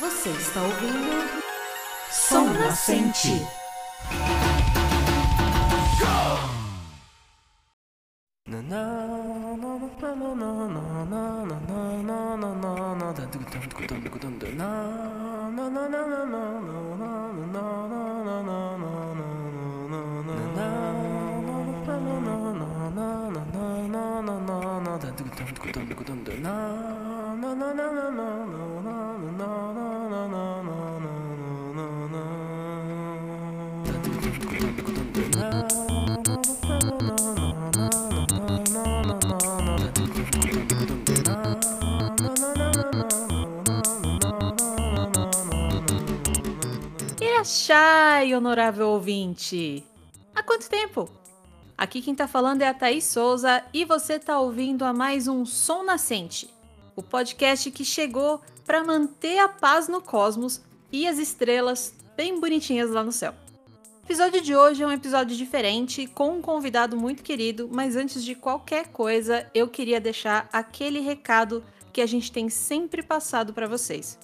Você está ouvindo Som Nascente. Honorável ouvinte! Há quanto tempo? Aqui quem tá falando é a Thaís Souza e você tá ouvindo a mais um Som Nascente, o podcast que chegou para manter a paz no cosmos e as estrelas bem bonitinhas lá no céu. O episódio de hoje é um episódio diferente, com um convidado muito querido, mas antes de qualquer coisa, eu queria deixar aquele recado que a gente tem sempre passado para vocês.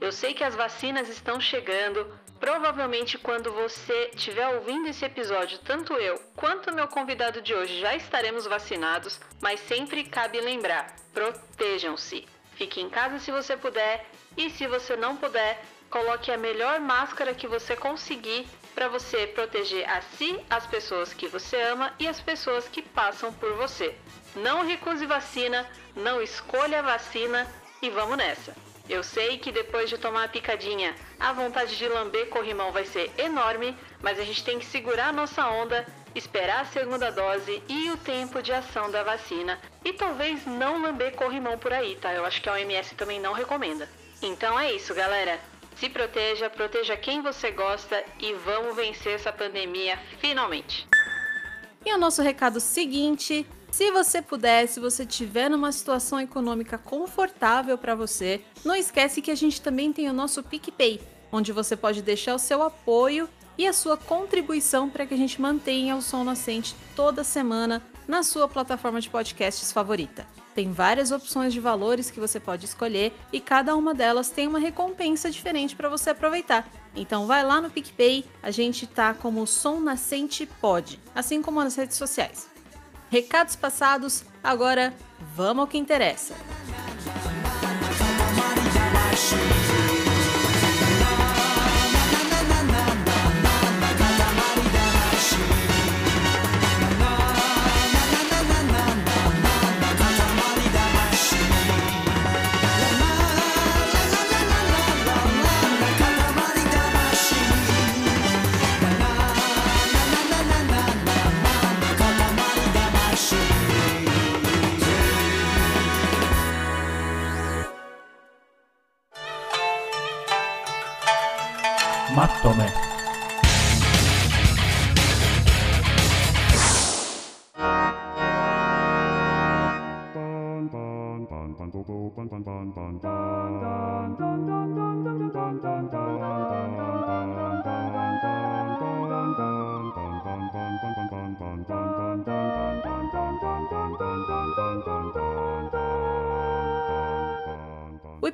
Eu sei que as vacinas estão chegando. Provavelmente, quando você estiver ouvindo esse episódio, tanto eu quanto meu convidado de hoje já estaremos vacinados, mas sempre cabe lembrar: protejam-se. Fique em casa se você puder e, se você não puder, coloque a melhor máscara que você conseguir para você proteger a si, as pessoas que você ama e as pessoas que passam por você. Não recuse vacina, não escolha vacina e vamos nessa! Eu sei que depois de tomar a picadinha, a vontade de lamber corrimão vai ser enorme, mas a gente tem que segurar a nossa onda, esperar a segunda dose e o tempo de ação da vacina e talvez não lamber corrimão por aí, tá? Eu acho que a OMS também não recomenda. Então é isso, galera. Se proteja, proteja quem você gosta e vamos vencer essa pandemia finalmente. E o nosso recado seguinte se você puder, se você tiver numa situação econômica confortável para você, não esquece que a gente também tem o nosso PicPay, onde você pode deixar o seu apoio e a sua contribuição para que a gente mantenha o som nascente toda semana na sua plataforma de podcasts favorita. Tem várias opções de valores que você pode escolher e cada uma delas tem uma recompensa diferente para você aproveitar. Então vai lá no PicPay, a gente tá como Som Nascente Pod, assim como nas redes sociais. Recados passados, agora vamos ao que interessa.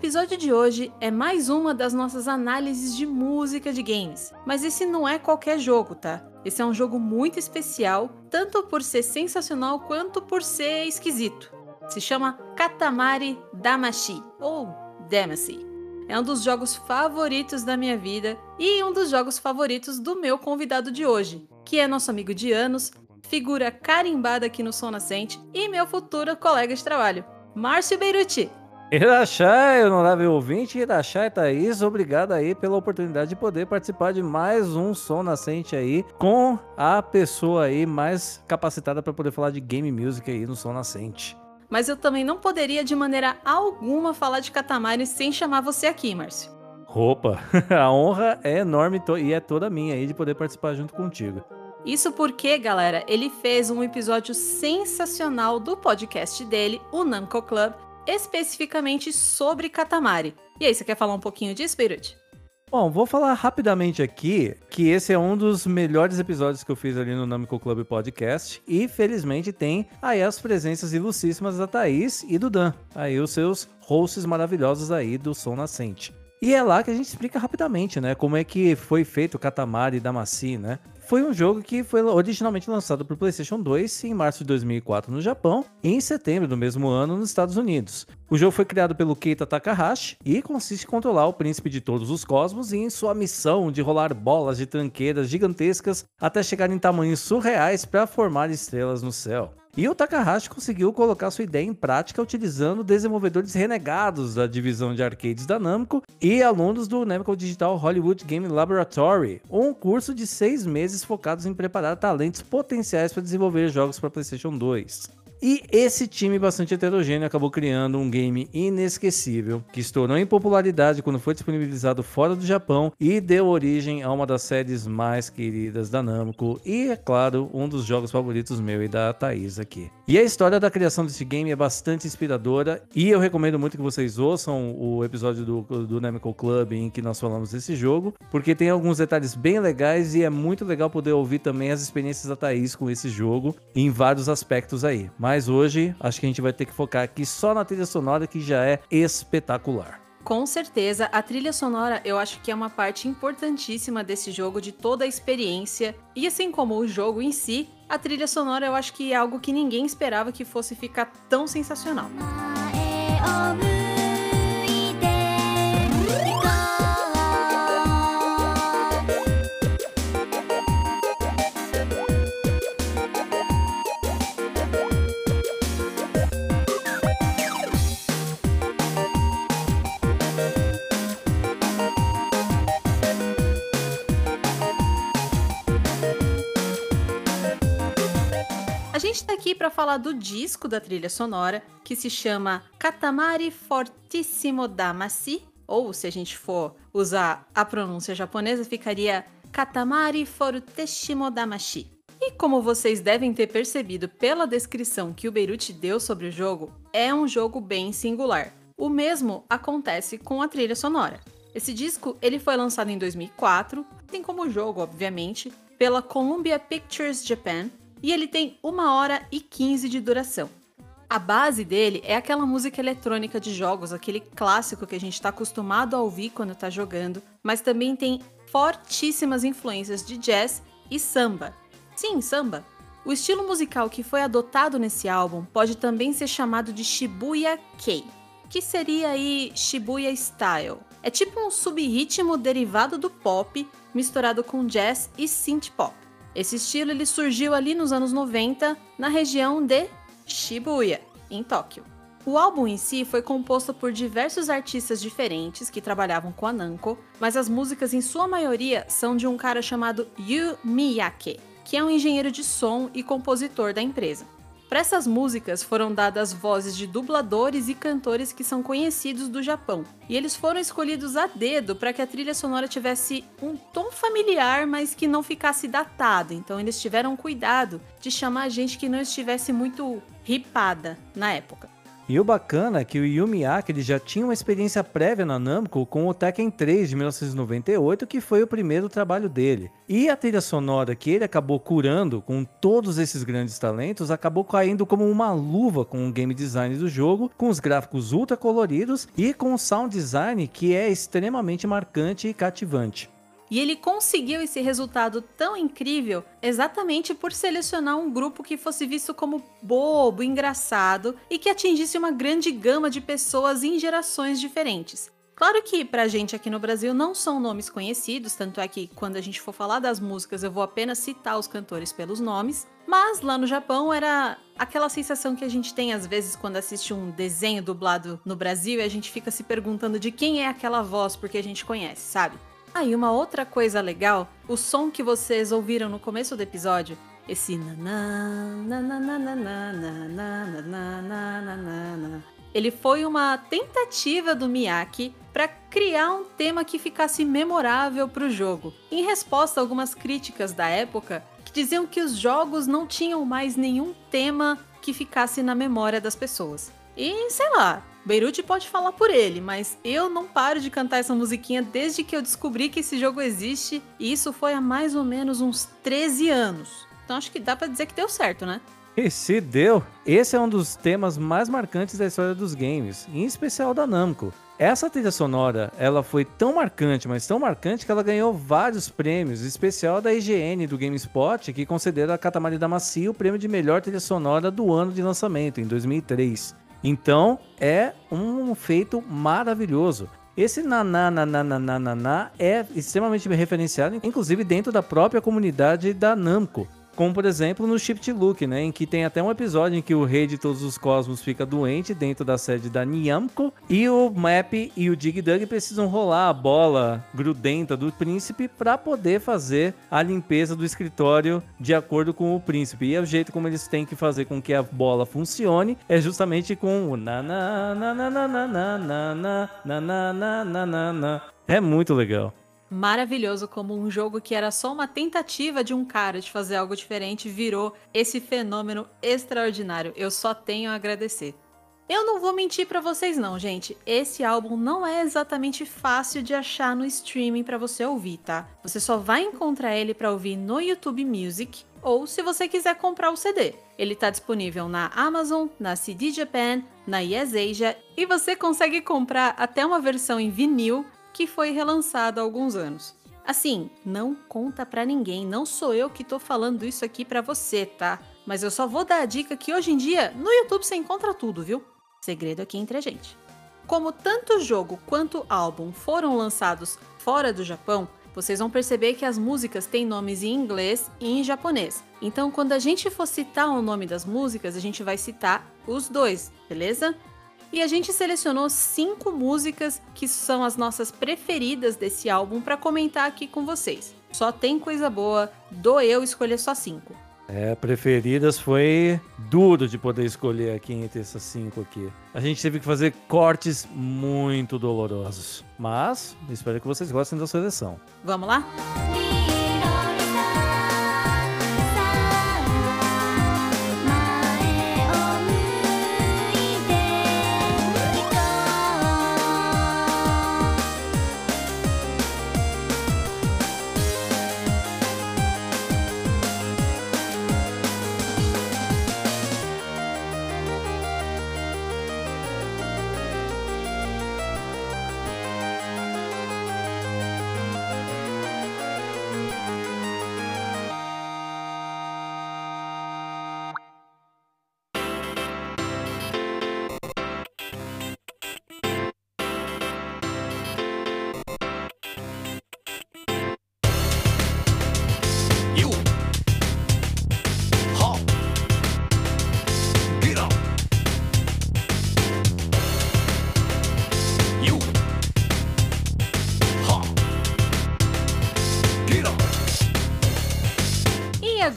Episódio de hoje é mais uma das nossas análises de música de games, mas esse não é qualquer jogo, tá? Esse é um jogo muito especial, tanto por ser sensacional quanto por ser esquisito. Se chama Katamari Damacy ou Damacy. É um dos jogos favoritos da minha vida e um dos jogos favoritos do meu convidado de hoje, que é nosso amigo de anos, figura carimbada aqui no Som Nascente e meu futuro colega de trabalho, Márcio Beirute. Irachai, honorável ouvinte, Irachai Thaís, obrigado aí pela oportunidade de poder participar de mais um som nascente aí com a pessoa aí mais capacitada para poder falar de game music aí no som nascente. Mas eu também não poderia de maneira alguma falar de Katamari sem chamar você aqui, Márcio. Opa, a honra é enorme e é toda minha aí de poder participar junto contigo. Isso porque, galera, ele fez um episódio sensacional do podcast dele, o Namco Club, especificamente sobre Katamari. E aí, você quer falar um pouquinho disso, Beirut? Bom, vou falar rapidamente aqui que esse é um dos melhores episódios que eu fiz ali no Namco Club Podcast e felizmente tem aí as presenças ilucíssimas da Thaís e do Dan, aí os seus hosts maravilhosos aí do Som Nascente. E é lá que a gente explica rapidamente, né, como é que foi feito o Katamari Damacy, né? Foi um jogo que foi originalmente lançado para o PlayStation 2 em março de 2004 no Japão e em setembro do mesmo ano nos Estados Unidos. O jogo foi criado pelo Keita Takahashi e consiste em controlar o príncipe de todos os cosmos e em sua missão de rolar bolas de tranqueiras gigantescas até chegar em tamanhos surreais para formar estrelas no céu. E o Takahashi conseguiu colocar sua ideia em prática utilizando desenvolvedores renegados da divisão de arcades da Namco e alunos do Namco Digital Hollywood Game Laboratory, um curso de seis meses focados em preparar talentos potenciais para desenvolver jogos para PlayStation 2. E esse time bastante heterogêneo acabou criando um game inesquecível, que estourou em popularidade quando foi disponibilizado fora do Japão e deu origem a uma das séries mais queridas da Namco e, é claro, um dos jogos favoritos meu e da Thaís aqui. E a história da criação desse game é bastante inspiradora e eu recomendo muito que vocês ouçam o episódio do, do Namco Club em que nós falamos desse jogo, porque tem alguns detalhes bem legais e é muito legal poder ouvir também as experiências da Thaís com esse jogo em vários aspectos aí. Mas hoje acho que a gente vai ter que focar aqui só na trilha sonora que já é espetacular. Com certeza, a trilha sonora eu acho que é uma parte importantíssima desse jogo, de toda a experiência. E assim como o jogo em si, a trilha sonora eu acho que é algo que ninguém esperava que fosse ficar tão sensacional. Gente tá aqui para falar do disco da trilha sonora, que se chama Katamari Fortissimo Damacy, ou se a gente for usar a pronúncia japonesa, ficaria Katamari Fortissimo Damashi. E como vocês devem ter percebido pela descrição que o Beirute deu sobre o jogo, é um jogo bem singular. O mesmo acontece com a trilha sonora. Esse disco ele foi lançado em 2004, tem como jogo, obviamente, pela Columbia Pictures Japan e ele tem 1 hora e 15 de duração. A base dele é aquela música eletrônica de jogos, aquele clássico que a gente está acostumado a ouvir quando está jogando, mas também tem fortíssimas influências de jazz e samba. Sim, samba. O estilo musical que foi adotado nesse álbum pode também ser chamado de Shibuya Kei, que seria aí Shibuya Style. É tipo um sub-ritmo derivado do pop misturado com jazz e synth pop. Esse estilo ele surgiu ali nos anos 90 na região de Shibuya, em Tóquio. O álbum em si foi composto por diversos artistas diferentes que trabalhavam com a Namco, mas as músicas em sua maioria são de um cara chamado Yu Miyake, que é um engenheiro de som e compositor da empresa. Para essas músicas foram dadas vozes de dubladores e cantores que são conhecidos do Japão, e eles foram escolhidos a dedo para que a trilha sonora tivesse um tom familiar, mas que não ficasse datado. Então eles tiveram cuidado de chamar gente que não estivesse muito ripada na época. E o bacana é que o Yu Miyake ele já tinha uma experiência prévia na Namco com o Tekken 3 de 1998, que foi o primeiro trabalho dele. E a trilha sonora que ele acabou curando com todos esses grandes talentos acabou caindo como uma luva com o game design do jogo, com os gráficos ultra coloridos e com o sound design que é extremamente marcante e cativante. E ele conseguiu esse resultado tão incrível exatamente por selecionar um grupo que fosse visto como bobo, engraçado e que atingisse uma grande gama de pessoas em gerações diferentes. Claro que pra gente aqui no Brasil não são nomes conhecidos, tanto é que quando a gente for falar das músicas eu vou apenas citar os cantores pelos nomes, mas lá no Japão era aquela sensação que a gente tem às vezes quando assiste um desenho dublado no Brasil e a gente fica se perguntando de quem é aquela voz porque a gente conhece, sabe? Ah, e uma outra coisa legal, o som que vocês ouviram no começo do episódio, esse ele foi uma tentativa do Miyake para criar um tema que ficasse memorável para o jogo, em resposta a algumas críticas da época que diziam que os jogos não tinham mais nenhum tema que ficasse na memória das pessoas. E sei lá, Beirute pode falar por ele, mas eu não paro de cantar essa musiquinha desde que eu descobri que esse jogo existe, e isso foi há mais ou menos uns 13 anos. Então acho que dá para dizer que deu certo, né? E se deu, esse é um dos temas mais marcantes da história dos games, em especial da Namco. Essa trilha sonora, ela foi tão marcante, mas tão marcante que ela ganhou vários prêmios, especial da IGN do GameSpot, que concederam a Katamari Damacy o prêmio de melhor trilha sonora do ano de lançamento, em 2003. Então, é um feito maravilhoso. Esse naná, naná, naná, naná é extremamente referenciado, inclusive dentro da própria comunidade da Namco. Como, por exemplo, no Shift Look, né? Em que tem até um episódio em que o rei de todos os cosmos fica doente dentro da sede da Niamco. E o Map e o Dig Dug precisam rolar a bola grudenta do príncipe para poder fazer a limpeza do escritório de acordo com o príncipe. E é o jeito como eles têm que fazer com que a bola funcione é justamente com o na na na na na na na na na na na na na. É muito legal maravilhoso como um jogo que era só uma tentativa de um cara de fazer algo diferente virou esse fenômeno extraordinário. Eu só tenho a agradecer. Eu não vou mentir para vocês não, gente. Esse álbum não é exatamente fácil de achar no streaming para você ouvir, tá? Você só vai encontrar ele para ouvir no YouTube Music ou se você quiser comprar o CD. Ele está disponível na Amazon, na CD Japan, na Yes Asia e você consegue comprar até uma versão em vinil que foi relançado há alguns anos. Assim, não conta pra ninguém, não sou eu que tô falando isso aqui pra você, tá? Mas eu só vou dar a dica que hoje em dia no YouTube você encontra tudo, viu? Segredo aqui entre a gente. Como tanto jogo quanto álbum foram lançados fora do Japão, vocês vão perceber que as músicas têm nomes em inglês e em japonês. Então, quando a gente for citar o nome das músicas, a gente vai citar os dois, beleza? E a gente selecionou cinco músicas que são as nossas preferidas desse álbum para comentar aqui com vocês. Só tem coisa boa, do eu escolher só cinco. É, preferidas foi duro de poder escolher aqui entre essas cinco aqui. A gente teve que fazer cortes muito dolorosos. Mas espero que vocês gostem da seleção. Vamos lá?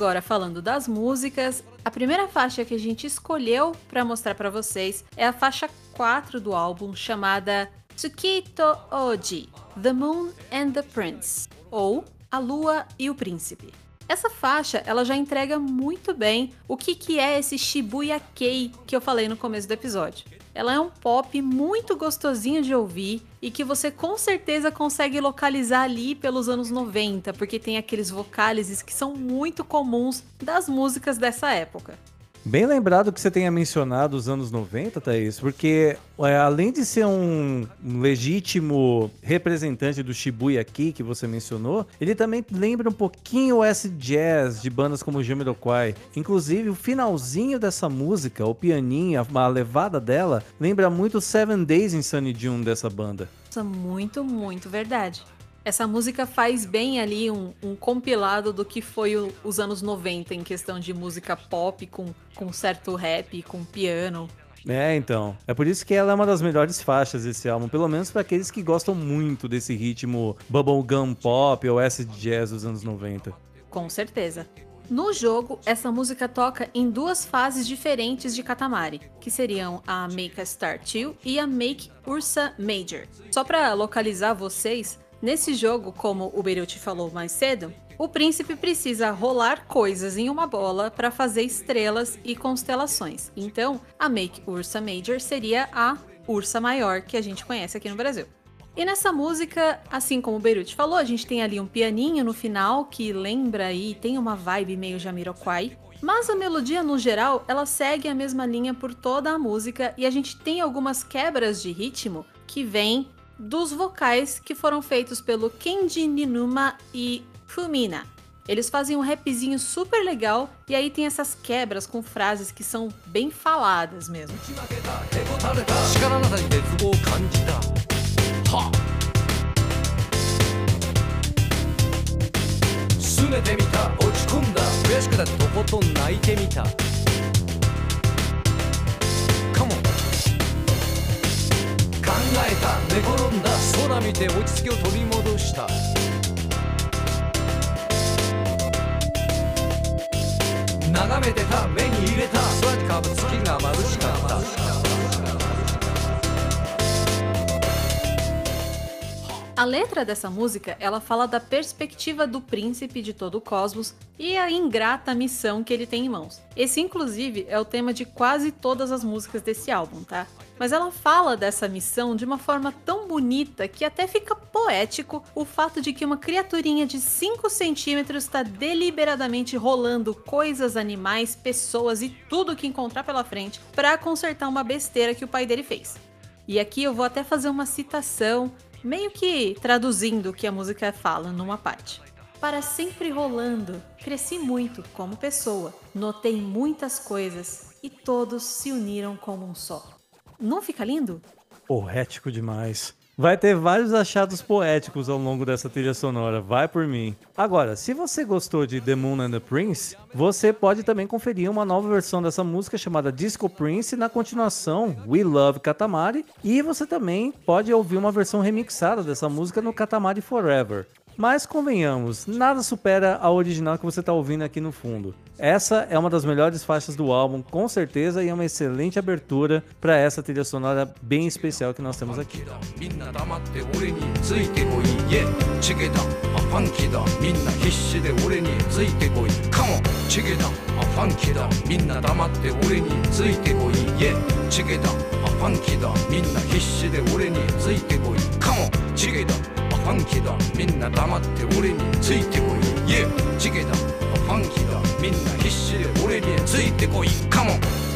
Agora falando das músicas, a primeira faixa que a gente escolheu para mostrar para vocês é a faixa 4 do álbum chamada Tsukito Oji, The Moon and the Prince, ou A Lua e o Príncipe. Essa faixa, ela já entrega muito bem o que, que é esse Shibuya Kei que eu falei no começo do episódio. Ela é um pop muito gostosinho de ouvir e que você com certeza consegue localizar ali pelos anos 90, porque tem aqueles vocálises que são muito comuns das músicas dessa época. Bem lembrado que você tenha mencionado os anos 90, Thaís, porque é, além de ser um legítimo representante do Shibuya aqui, que você mencionou, ele também lembra um pouquinho o S-Jazz de bandas como Jamiroquai. Inclusive, o finalzinho dessa música, o pianinho, a levada dela, lembra muito Seven Days in Sunny June dessa banda. Nossa, muito, muito verdade. Essa música faz bem ali um, um compilado do que foi o, os anos 90 em questão de música pop com, com certo rap, com piano. É, então. É por isso que ela é uma das melhores faixas desse álbum, pelo menos para aqueles que gostam muito desse ritmo bubblegum pop ou acid jazz dos anos 90. Com certeza. No jogo, essa música toca em duas fases diferentes de Katamari, que seriam a Make a Star 2 e a Make Ursa Major. Só para localizar vocês, Nesse jogo, como o Beirut falou mais cedo, o príncipe precisa rolar coisas em uma bola para fazer estrelas e constelações. Então, a Make Ursa Major seria a Ursa Maior que a gente conhece aqui no Brasil. E nessa música, assim como o Beirut falou, a gente tem ali um pianinho no final que lembra aí, tem uma vibe meio Jamiroquai. Mas a melodia, no geral, ela segue a mesma linha por toda a música e a gente tem algumas quebras de ritmo que vêm dos vocais que foram feitos pelo Kenji Ninuma e Fumina. Eles fazem um rapzinho super legal e aí tem essas quebras com frases que são bem faladas mesmo. えた。寝転んだ。空見て落ち着きを取り戻した。眺めてた。目に入れた。空にかぶ月が眩しかった。A letra dessa música, ela fala da perspectiva do príncipe de todo o cosmos e a ingrata missão que ele tem em mãos. Esse, inclusive, é o tema de quase todas as músicas desse álbum, tá? Mas ela fala dessa missão de uma forma tão bonita que até fica poético o fato de que uma criaturinha de 5 centímetros está deliberadamente rolando coisas, animais, pessoas e tudo que encontrar pela frente para consertar uma besteira que o pai dele fez. E aqui eu vou até fazer uma citação meio que traduzindo o que a música fala numa parte. Para sempre rolando, cresci muito como pessoa, notei muitas coisas e todos se uniram como um só. Não fica lindo? Poético demais. Vai ter vários achados poéticos ao longo dessa trilha sonora, vai por mim. Agora, se você gostou de The Moon and the Prince, você pode também conferir uma nova versão dessa música chamada Disco Prince na continuação We Love Katamari, e você também pode ouvir uma versão remixada dessa música no Katamari Forever. Mas convenhamos, nada supera a original que você está ouvindo aqui no fundo. Essa é uma das melhores faixas do álbum, com certeza, e é uma excelente abertura para essa trilha sonora bem especial que nós temos aqui. ファンキーだ。みんな黙って俺についてこい。イエーチゲだ。ファンキーだ。みんな必死で俺についてこい。カモン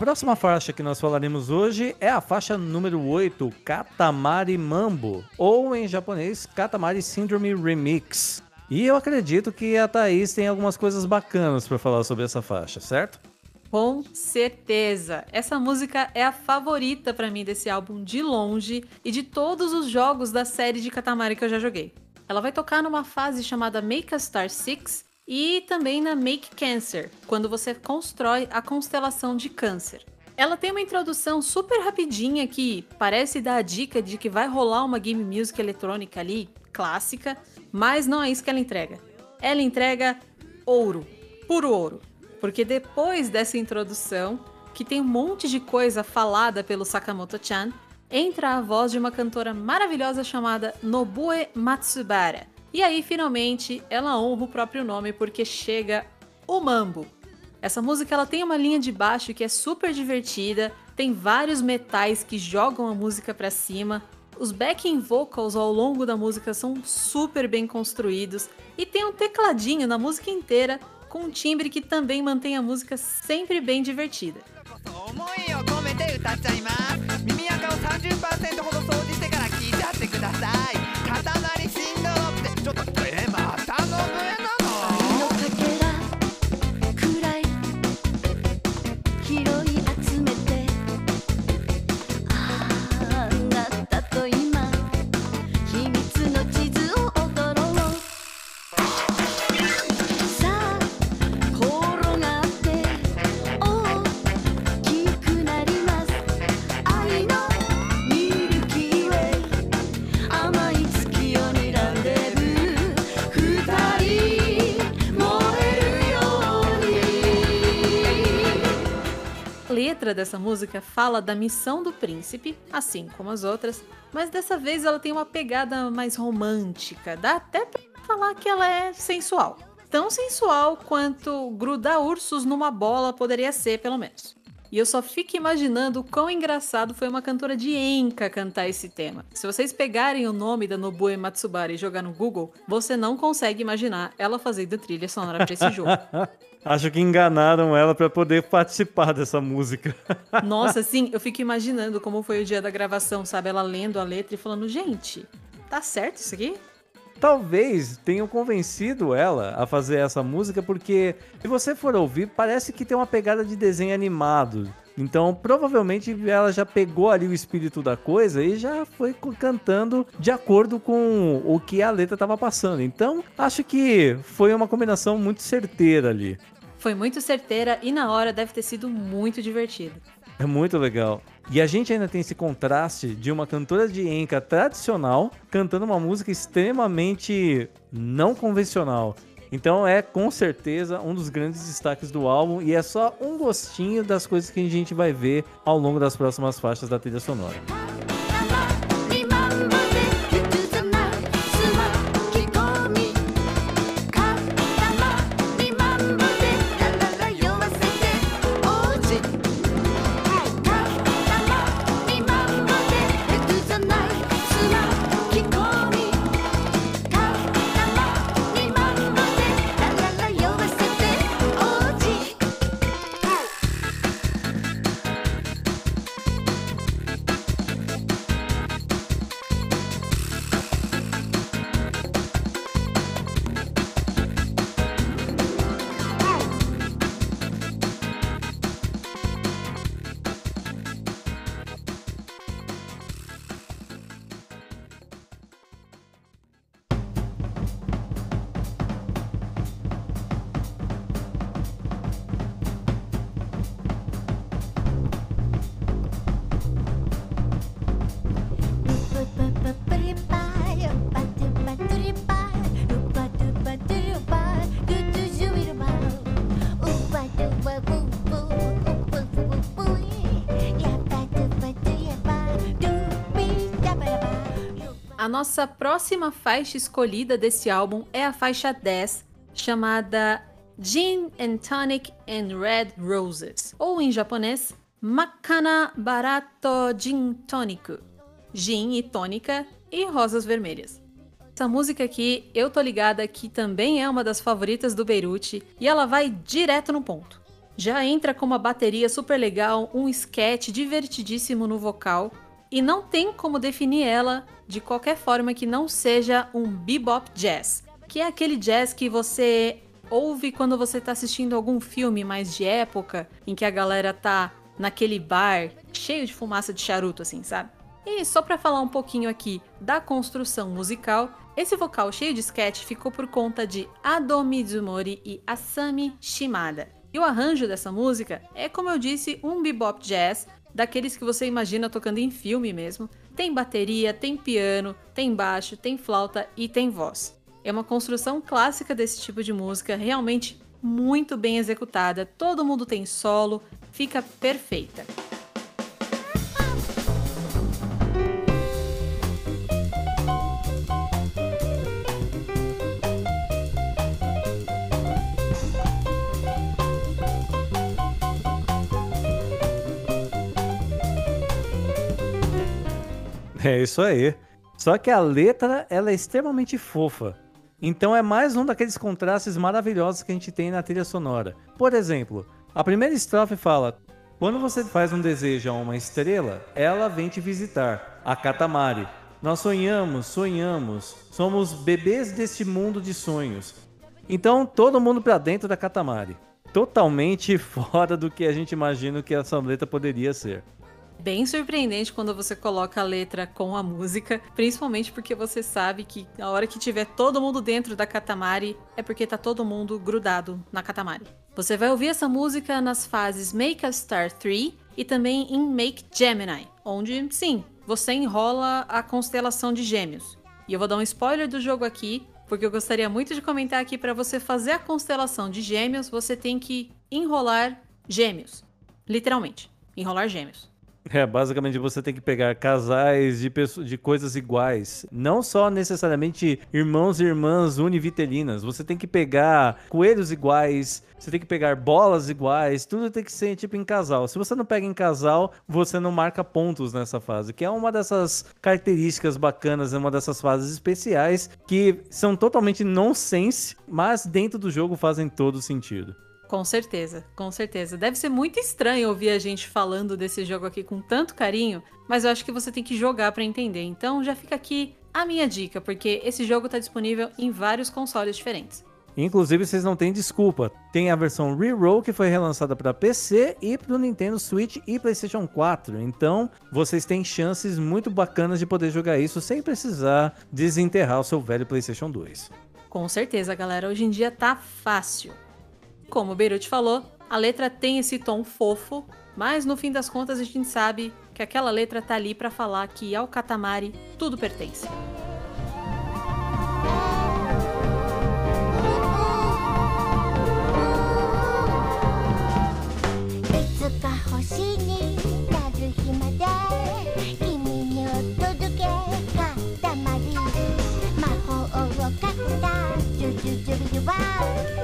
próxima faixa que nós falaremos hoje é a faixa número 8, Katamari Mambo, ou em japonês, Katamari Syndrome Remix. E eu acredito que a Thaís tem algumas coisas bacanas para falar sobre essa faixa, certo? Com certeza! Essa música é a favorita pra mim desse álbum de longe e de todos os jogos da série de Katamari que eu já joguei. Ela vai tocar numa fase chamada Make a Star 6 e também na Make Cancer, quando você constrói a constelação de Câncer. Ela tem uma introdução super rapidinha que parece dar a dica de que vai rolar uma game music eletrônica ali, clássica, mas não é isso que ela entrega. Ela entrega ouro, puro ouro. Porque depois dessa introdução, que tem um monte de coisa falada pelo Sakamoto-chan, entra a voz de uma cantora maravilhosa chamada Nobue Matsubara. E aí, finalmente, ela honra o próprio nome porque chega o mambo. Essa música ela tem uma linha de baixo que é super divertida, tem vários metais que jogam a música pra cima. Os backing vocals ao longo da música são super bem construídos e tem um tecladinho na música inteira com um timbre que também mantém a música sempre bem divertida. Letra dessa música fala da missão do príncipe, assim como as outras, mas dessa vez ela tem uma pegada mais romântica, dá até pra falar que ela é sensual. Tão sensual quanto grudar ursos numa bola poderia ser, pelo menos. E eu só fico imaginando o quão engraçado foi uma cantora de enka cantar esse tema. Se vocês pegarem o nome da Nobue Matsubara e jogar no Google, você não consegue imaginar ela fazendo trilha sonora pra esse jogo. Acho que enganaram ela pra poder participar dessa música. Nossa, sim, eu fico imaginando como foi o dia da gravação, sabe? Ela lendo a letra e falando, gente, tá certo isso aqui? Talvez tenham convencido ela a fazer essa música, porque se você for ouvir, parece que tem uma pegada de desenho animado. Então, provavelmente ela já pegou ali o espírito da coisa e já foi cantando de acordo com o que a letra estava passando. Então, acho que foi uma combinação muito certeira ali. Foi muito certeira e na hora deve ter sido muito divertido. É muito legal. E a gente ainda tem esse contraste de uma cantora de enka tradicional cantando uma música extremamente não convencional. Então é com certeza um dos grandes destaques do álbum e é só um gostinho das coisas que a gente vai ver ao longo das próximas faixas da trilha sonora. Nossa próxima faixa escolhida desse álbum é a faixa 10, chamada Gin and Tonic and Red Roses, ou em japonês, Makana Barato Gin Tônico, gin e tônica e rosas vermelhas. Essa música aqui, eu tô ligada que também é uma das favoritas do Beirute e ela vai direto no ponto. Já entra com uma bateria super legal, um sketch divertidíssimo no vocal e não tem como definir ela de qualquer forma que não seja um bebop jazz, que é aquele jazz que você ouve quando você tá assistindo algum filme mais de época, em que a galera tá naquele bar cheio de fumaça de charuto assim, sabe? E só para falar um pouquinho aqui da construção musical, esse vocal cheio de sketch ficou por conta de Ado Mizumori e Asami Shimada. E o arranjo dessa música é, como eu disse, um bebop jazz, daqueles que você imagina tocando em filme mesmo. Tem bateria, tem piano, tem baixo, tem flauta e tem voz. É uma construção clássica desse tipo de música, realmente muito bem executada. Todo mundo tem solo, fica perfeita. É isso aí. Só que a letra ela é extremamente fofa. Então é mais um daqueles contrastes maravilhosos que a gente tem na trilha sonora. Por exemplo, a primeira estrofe fala: Quando você faz um desejo a uma estrela, ela vem te visitar, a Katamari. Nós sonhamos, sonhamos, somos bebês deste mundo de sonhos. Então todo mundo pra dentro da Katamari. Totalmente fora do que a gente imagina que essa letra poderia ser. Bem surpreendente quando você coloca a letra com a música, principalmente porque você sabe que a hora que tiver todo mundo dentro da Katamari é porque tá todo mundo grudado na Katamari. Você vai ouvir essa música nas fases Make a Star 3 e também em Make Gemini, onde, sim, você enrola a constelação de Gêmeos. E eu vou dar um spoiler do jogo aqui, porque eu gostaria muito de comentar aqui para você fazer a constelação de Gêmeos, você tem que enrolar Gêmeos. Literalmente, enrolar Gêmeos. É, basicamente você tem que pegar casais de, pesso- de coisas iguais. Não só necessariamente irmãos e irmãs univitelinas. Você tem que pegar coelhos iguais, você tem que pegar bolas iguais, tudo tem que ser tipo em casal. Se você não pega em casal, você não marca pontos nessa fase, que é uma dessas características bacanas, é uma dessas fases especiais que são totalmente nonsense, mas dentro do jogo fazem todo sentido. Com certeza, com certeza. Deve ser muito estranho ouvir a gente falando desse jogo aqui com tanto carinho, mas eu acho que você tem que jogar pra entender. Então já fica aqui a minha dica, porque esse jogo tá disponível em vários consoles diferentes. Inclusive, vocês não têm desculpa. Tem a versão Reroll que foi relançada para PC e para o Nintendo Switch e PlayStation 4. Então, vocês têm chances muito bacanas de poder jogar isso sem precisar desenterrar o seu velho PlayStation 2. Com certeza, galera, hoje em dia tá fácil. Como o Beirut falou, a letra tem esse tom fofo, mas no fim das contas a gente sabe que aquela letra tá ali pra falar que ao Katamari tudo pertence. い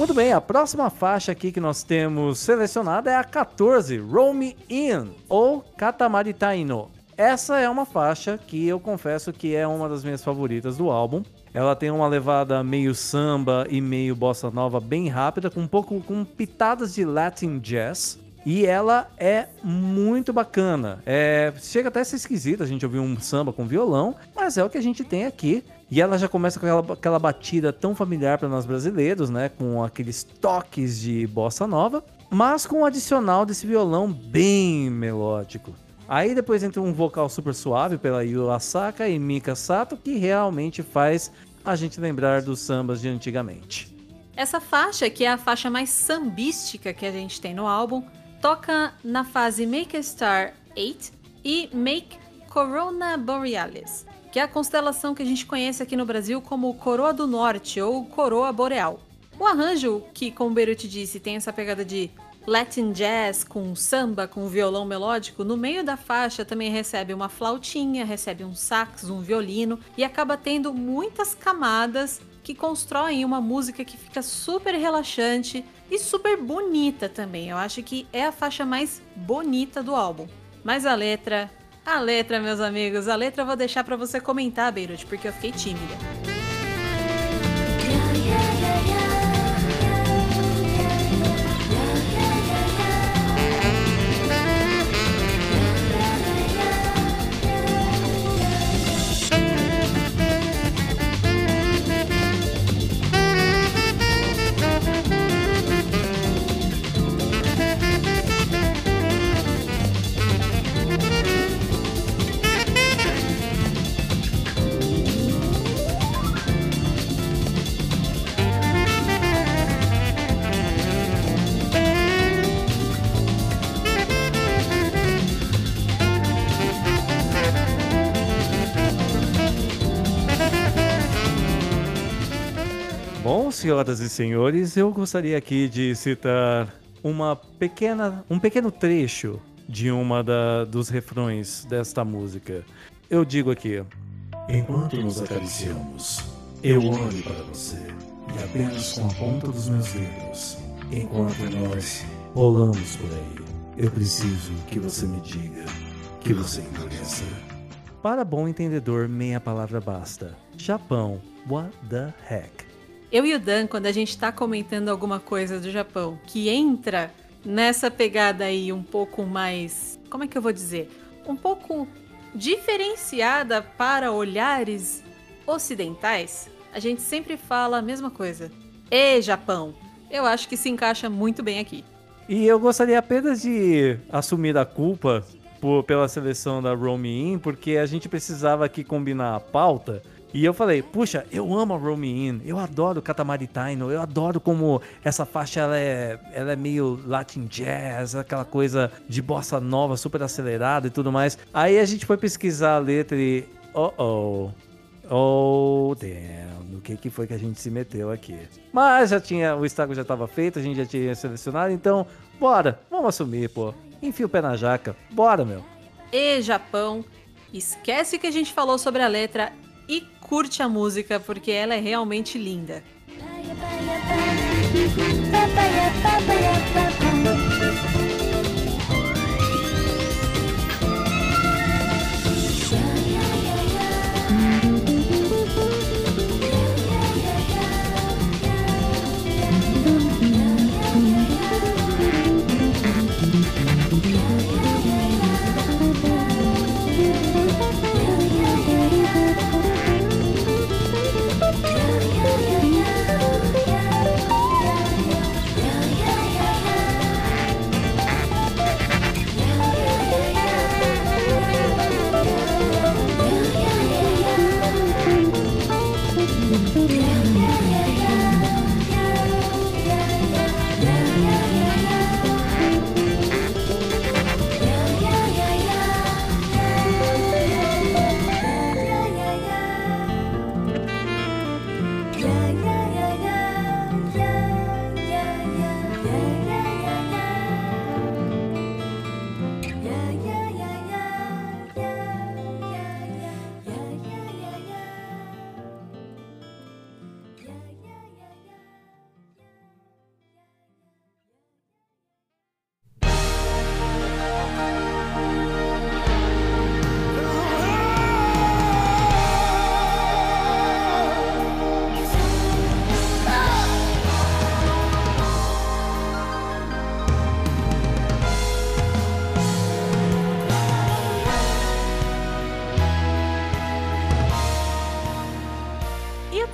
Muito bem, a próxima faixa aqui que nós temos selecionada é a 14, Roll Me In, ou Katamari Taino. Essa é uma faixa que eu confesso que é uma das minhas favoritas do álbum. Ela tem uma levada meio samba e meio bossa nova bem rápida, com um pouco com pitadas de Latin jazz. E ela é muito bacana. É, chega até a ser esquisita a gente ouvir um samba com violão, mas é o que a gente tem aqui. E ela já começa com aquela, aquela batida tão familiar para nós brasileiros, né? Com aqueles toques de bossa nova, mas com o adicional desse violão bem melódico. Aí depois entra um vocal super suave pela Yu Asaka e Mika Sato, que realmente faz a gente lembrar dos sambas de antigamente. Essa faixa, que é a faixa mais sambística que a gente tem no álbum, toca na fase Make a Star 8 e Make Corona Borealis, que é a constelação que a gente conhece aqui no Brasil como Coroa do Norte ou Coroa Boreal. O arranjo, que como o Beirut disse, tem essa pegada de Latin jazz com samba, com violão melódico, no meio da faixa também recebe uma flautinha, recebe um sax, um violino e acaba tendo muitas camadas que constroem uma música que fica super relaxante e super bonita também. Eu acho que é a faixa mais bonita do álbum. Mas a letra, a letra, meus amigos, a letra eu vou deixar pra você comentar, Beirut, porque eu fiquei tímida. Senhoras e senhores, eu gostaria aqui de citar uma pequena, um pequeno trecho de uma da, dos refrões desta música. Eu digo aqui: Enquanto nos acariciamos, eu olho para você e apenas com a ponta dos meus dedos, enquanto nós rolamos por aí, eu preciso que você me diga que você endureça. Para bom entendedor, meia palavra basta. Japão, what the heck? Eu e o Dan, quando a gente tá comentando alguma coisa do Japão que entra nessa pegada aí um pouco mais. Como é que eu vou dizer? Um pouco diferenciada para olhares ocidentais, a gente sempre fala a mesma coisa. E Japão! Eu acho que se encaixa muito bem aqui. E eu gostaria apenas de assumir a culpa por- pela seleção da Romy In, porque a gente precisava aqui combinar a pauta. E eu falei, puxa, eu amo a Romy In, eu adoro Katamari Taino, eu adoro como essa faixa ela é, ela é meio Latin Jazz, aquela coisa de bossa nova, super acelerada e tudo mais. Aí a gente foi pesquisar a letra e, oh oh, oh damn, no que que foi que a gente se meteu aqui. Mas já tinha, o estrago já estava feito, a gente já tinha selecionado, então bora, vamos assumir, pô. Enfia o pé na jaca, bora, meu. E Japão! Esquece que a gente falou sobre a letra e curte a música porque ela é realmente linda. E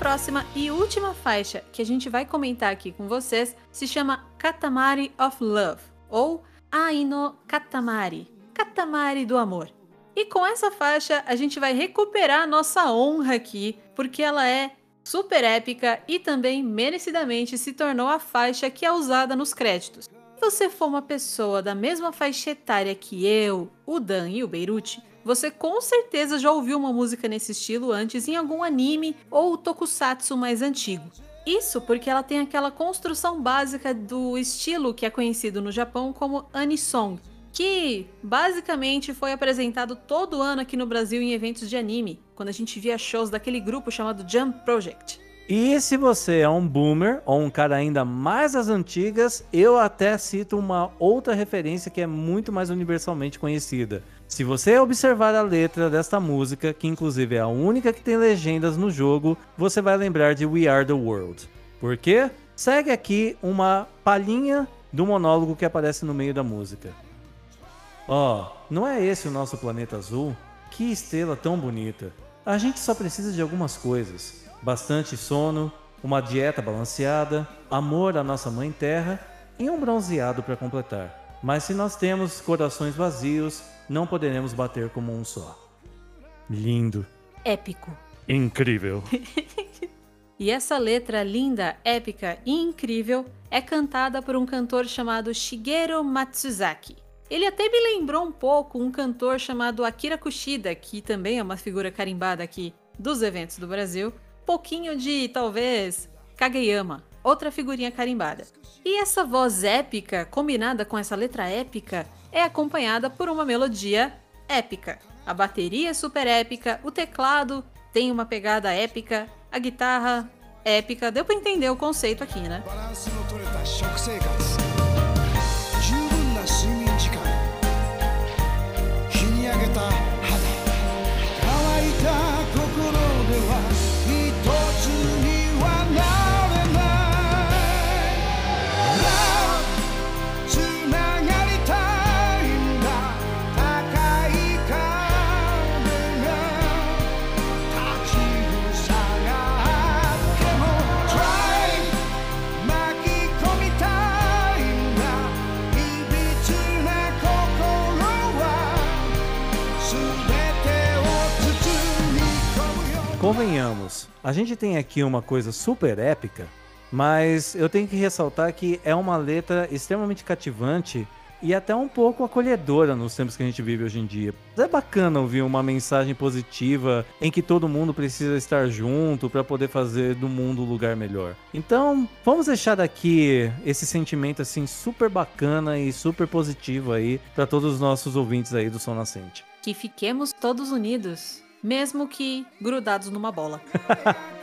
próxima e última faixa que a gente vai comentar aqui com vocês se chama Katamari of Love, ou Aino Katamari, Katamari do Amor. E com essa faixa a gente vai recuperar nossa honra aqui, porque ela é super épica e também merecidamente se tornou a faixa que é usada nos créditos. Se você for uma pessoa da mesma faixa etária que eu, o Dan e o Beirute, você com certeza já ouviu uma música nesse estilo antes em algum anime ou tokusatsu mais antigo. Isso porque ela tem aquela construção básica do estilo que é conhecido no Japão como anisong, que basicamente foi apresentado todo ano aqui no Brasil em eventos de anime, quando a gente via shows daquele grupo chamado Jump Project. E se você é um boomer ou um cara ainda mais das antigas, eu até cito uma outra referência que é muito mais universalmente conhecida. Se você observar a letra desta música, que inclusive é a única que tem legendas no jogo, você vai lembrar de We Are the World. Por quê? Segue aqui uma palhinha do monólogo que aparece no meio da música. Ó, não é esse o nosso planeta azul? Que estrela tão bonita. A gente só precisa de algumas coisas: bastante sono, uma dieta balanceada, amor à nossa mãe terra e um bronzeado para completar. Mas se nós temos corações vazios, não poderemos bater como um só. Lindo. Épico. Incrível. E essa letra linda, épica e incrível é cantada por um cantor chamado Shigeru Matsuzaki. Ele até me lembrou um pouco um cantor chamado Akira Kushida, que também é uma figura carimbada aqui dos eventos do Brasil. Pouquinho de, talvez, Kageyama, outra figurinha carimbada. E essa voz épica, combinada com essa letra épica, é acompanhada por uma melodia épica. A bateria é super épica, o teclado tem uma pegada épica, a guitarra épica. Deu pra entender o conceito aqui, né? Convenhamos, a gente tem aqui uma coisa super épica, mas eu tenho que ressaltar que é uma letra extremamente cativante e até um pouco acolhedora nos tempos que a gente vive hoje em dia. É bacana ouvir uma mensagem positiva em que todo mundo precisa estar junto para poder fazer do mundo um lugar melhor. Então, vamos deixar aqui esse sentimento assim super bacana e super positivo aí para todos os nossos ouvintes aí do Som Nascente. Que fiquemos todos unidos, mesmo que grudados numa bola.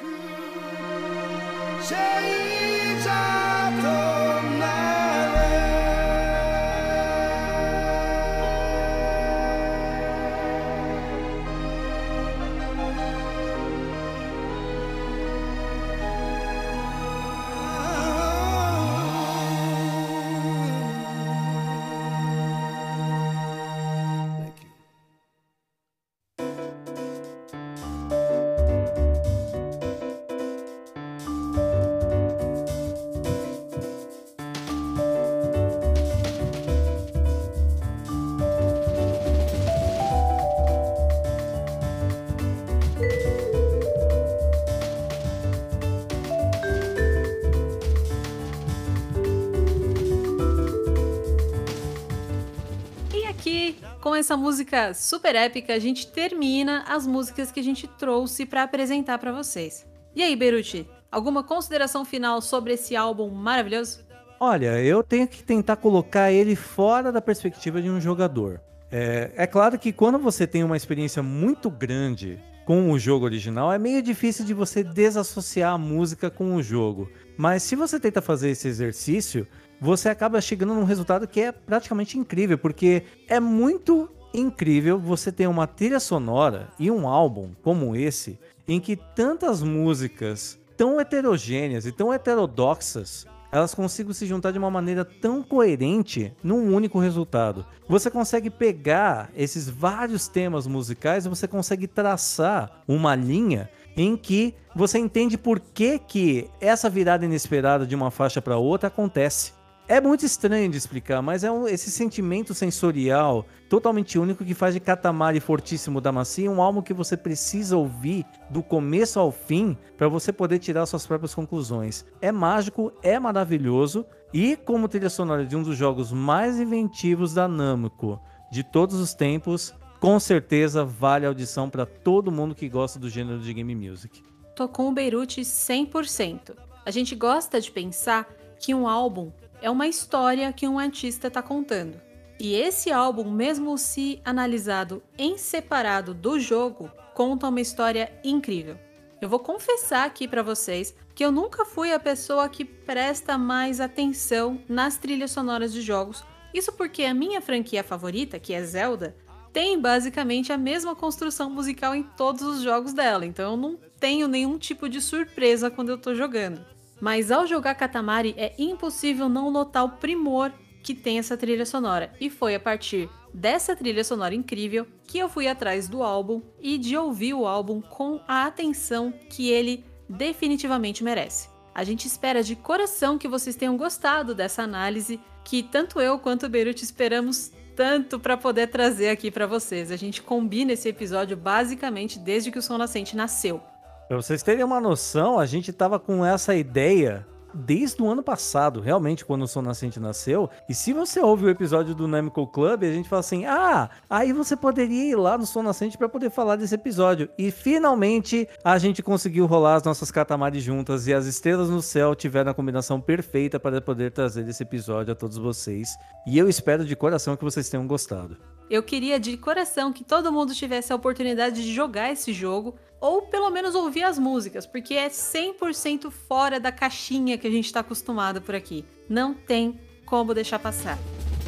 essa música super épica, a gente termina as músicas que a gente trouxe para apresentar para vocês. E aí, Beruti, alguma consideração final sobre esse álbum maravilhoso? Olha, eu tenho que tentar colocar ele fora da perspectiva de um jogador. É, é claro que quando você tem uma experiência muito grande com o jogo original, é meio difícil de você desassociar a música com o jogo. Mas se você tenta fazer esse exercício, você acaba chegando num resultado que é praticamente incrível, porque é muito incrível você ter uma trilha sonora e um álbum como esse, em que tantas músicas tão heterogêneas e tão heterodoxas elas consigam se juntar de uma maneira tão coerente num único resultado. Você consegue pegar esses vários temas musicais e você consegue traçar uma linha em que você entende por que, que essa virada inesperada de uma faixa para outra acontece. É muito estranho de explicar, mas é um- esse sentimento sensorial totalmente único que faz de Katamari Fortíssimo da Macia um álbum que você precisa ouvir do começo ao fim para você poder tirar suas próprias conclusões. É mágico, é maravilhoso e como trilha sonora de um dos jogos mais inventivos da Namco de todos os tempos, com certeza vale a audição para todo mundo que gosta do gênero de game music. Tô com o Beirute 100%. A gente gosta de pensar que um álbum é uma história que um artista está contando. E esse álbum, mesmo se analisado em separado do jogo, conta uma história incrível. Eu vou confessar aqui para vocês que eu nunca fui a pessoa que presta mais atenção nas trilhas sonoras de jogos. Isso porque a minha franquia favorita, que é Zelda, tem basicamente a mesma construção musical em todos os jogos dela, então eu não tenho nenhum tipo de surpresa quando eu tô jogando. Mas ao jogar Katamari é impossível não notar o primor que tem essa trilha sonora, e foi a partir dessa trilha sonora incrível que eu fui atrás do álbum e de ouvir o álbum com a atenção que ele definitivamente merece. A gente espera de coração que vocês tenham gostado dessa análise que tanto eu quanto o Beirute esperamos tanto para poder trazer aqui para vocês. A gente combina esse episódio basicamente desde que o Som Nascente nasceu. Pra vocês terem uma noção, a gente tava com essa ideia desde o ano passado, realmente, quando o Som Nascente nasceu. E se você ouve o episódio do Namco Club, a gente fala assim: ah, aí você poderia ir lá no Som Nascente para poder falar desse episódio. E finalmente a gente conseguiu rolar as nossas catamares juntas e as estrelas no céu tiveram a combinação perfeita para poder trazer esse episódio a todos vocês. E eu espero de coração que vocês tenham gostado. Eu queria de coração que todo mundo tivesse a oportunidade de jogar esse jogo, ou pelo menos ouvir as músicas, porque é 100% fora da caixinha que a gente está acostumado por aqui. Não tem como deixar passar.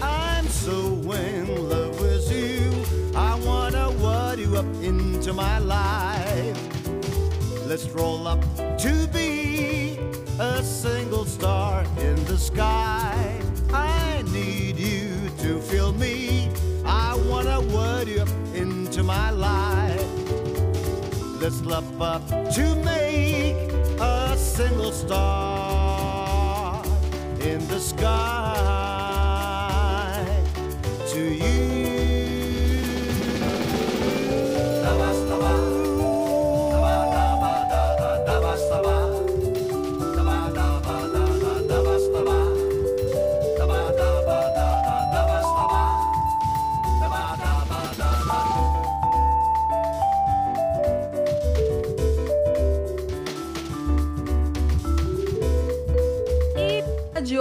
I'm so in love with you. I wanna word you up into my life. Let's roll up to be a single star in the sky. I need you to feel me. I wanna word you up into my life. Let's love up to make a single star in the sky to you.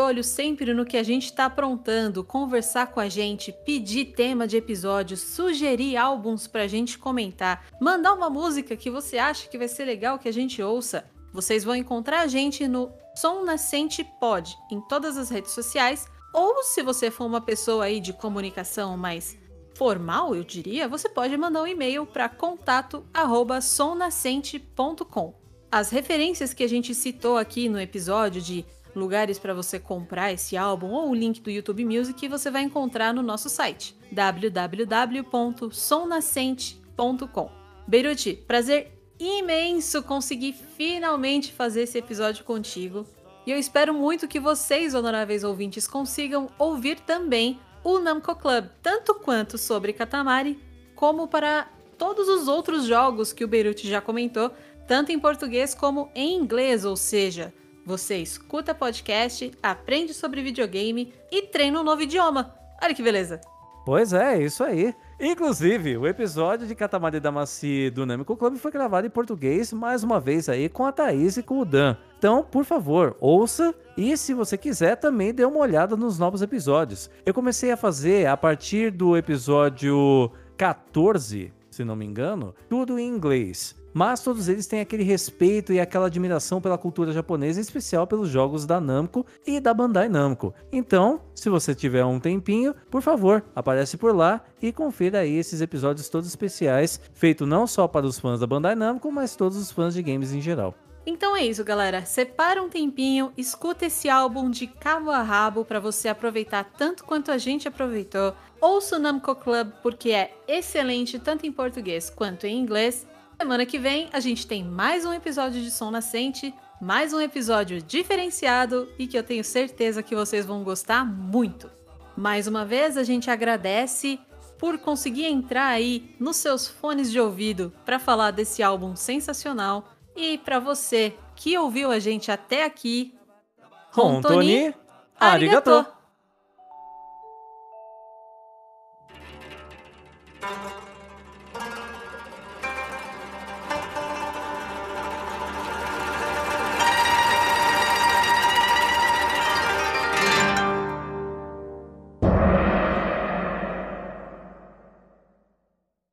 Olho sempre no que a gente está aprontando, conversar com a gente, pedir tema de episódio, sugerir álbuns pra gente comentar, mandar uma música que você acha que vai ser legal que a gente ouça. Vocês vão encontrar a gente no Som Nascente Pod em todas as redes sociais, ou se você for uma pessoa aí de comunicação mais formal, eu diria, você pode mandar um e-mail para contato@somnascente.com. As referências que a gente citou aqui no episódio de lugares para você comprar esse álbum ou o link do YouTube Music você vai encontrar no nosso site www.somnascente.com. Beirute, prazer imenso conseguir finalmente fazer esse episódio contigo. E eu espero muito que vocês, honoráveis ouvintes, consigam ouvir também o Namco Club, tanto quanto sobre Katamari, como para todos os outros jogos que o Beirute já comentou, tanto em português como em inglês, ou seja, você escuta podcast, aprende sobre videogame e treina um novo idioma. Olha que beleza! Pois é, isso aí. Inclusive, o episódio de Katamari do Namco Club foi gravado em português, mais uma vez aí, com a Thaís e com o Dan. Então, por favor, ouça e se você quiser também dê uma olhada nos novos episódios. Eu comecei a fazer a partir do episódio 14, se não me engano, tudo em inglês. Mas todos eles têm aquele respeito e aquela admiração pela cultura japonesa, em especial pelos jogos da Namco e da Bandai Namco. Então, se você tiver um tempinho, por favor, aparece por lá e confira aí esses episódios todos especiais, feito não só para os fãs da Bandai Namco, mas todos os fãs de games em geral. Então é isso, galera. Separa um tempinho, escuta esse álbum de cabo a rabo para você aproveitar tanto quanto a gente aproveitou. Ouça o Namco Club porque é excelente tanto em português quanto em inglês. Semana que vem a gente tem mais um episódio de Som Nascente, mais um episódio diferenciado e que eu tenho certeza que vocês vão gostar muito. Mais uma vez a gente agradece por conseguir entrar aí nos seus fones de ouvido para falar desse álbum sensacional e para você que ouviu a gente até aqui, Hontoni arigato!